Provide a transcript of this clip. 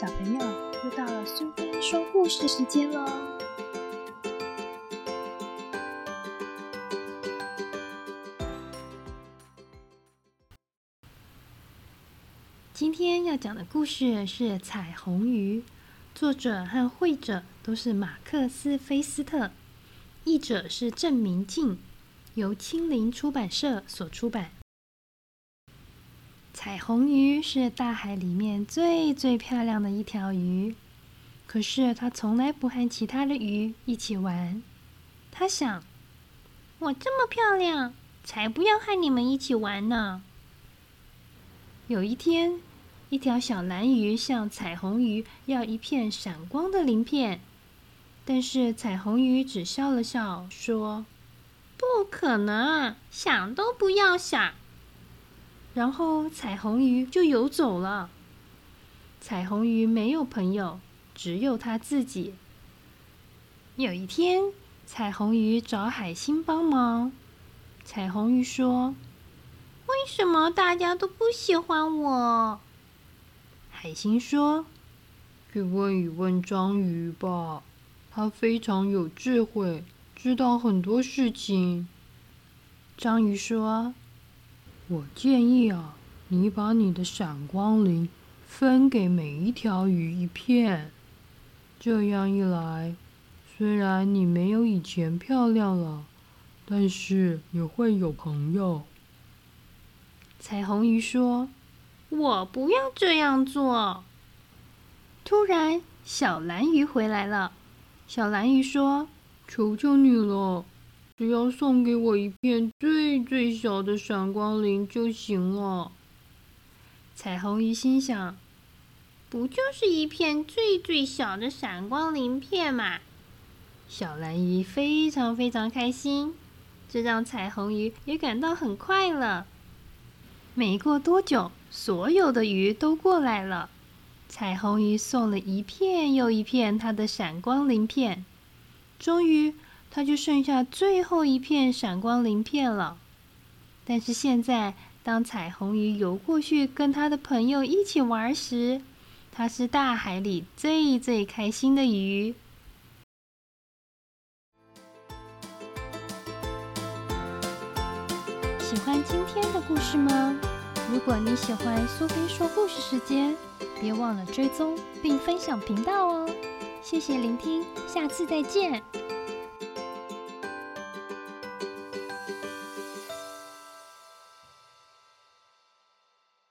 小朋友，又到了苏菲说故事时间喽！今天要讲的故事是《彩虹鱼》，作者和绘者都是马克思·菲斯特，译者是郑明静，由青林出版社所出版。彩虹鱼是大海里面最最漂亮的一条鱼，可是它从来不和其他的鱼一起玩。它想：“我这么漂亮，才不要和你们一起玩呢。”有一天，一条小蓝鱼向彩虹鱼要一片闪光的鳞片，但是彩虹鱼只笑了笑，说：“不可能，想都不要想。”然后彩虹鱼就游走了。彩虹鱼没有朋友，只有它自己。有一天，彩虹鱼找海星帮忙。彩虹鱼说：“为什么大家都不喜欢我？”海星说：“去问一问章鱼吧，它非常有智慧，知道很多事情。”章鱼说。我建议啊，你把你的闪光鳞分给每一条鱼一片，这样一来，虽然你没有以前漂亮了，但是也会有朋友。彩虹鱼说：“我不要这样做。”突然，小蓝鱼回来了。小蓝鱼说：“求求你了。”只要送给我一片最最小的闪光鳞就行了。彩虹鱼心想：“不就是一片最最小的闪光鳞片吗？”小蓝鱼非常非常开心，这让彩虹鱼也感到很快乐。没过多久，所有的鱼都过来了，彩虹鱼送了一片又一片它的闪光鳞片，终于。它就剩下最后一片闪光鳞片了。但是现在，当彩虹鱼游过去跟它的朋友一起玩时，它是大海里最最开心的鱼。喜欢今天的故事吗？如果你喜欢苏菲说故事时间，别忘了追踪并分享频道哦。谢谢聆听，下次再见。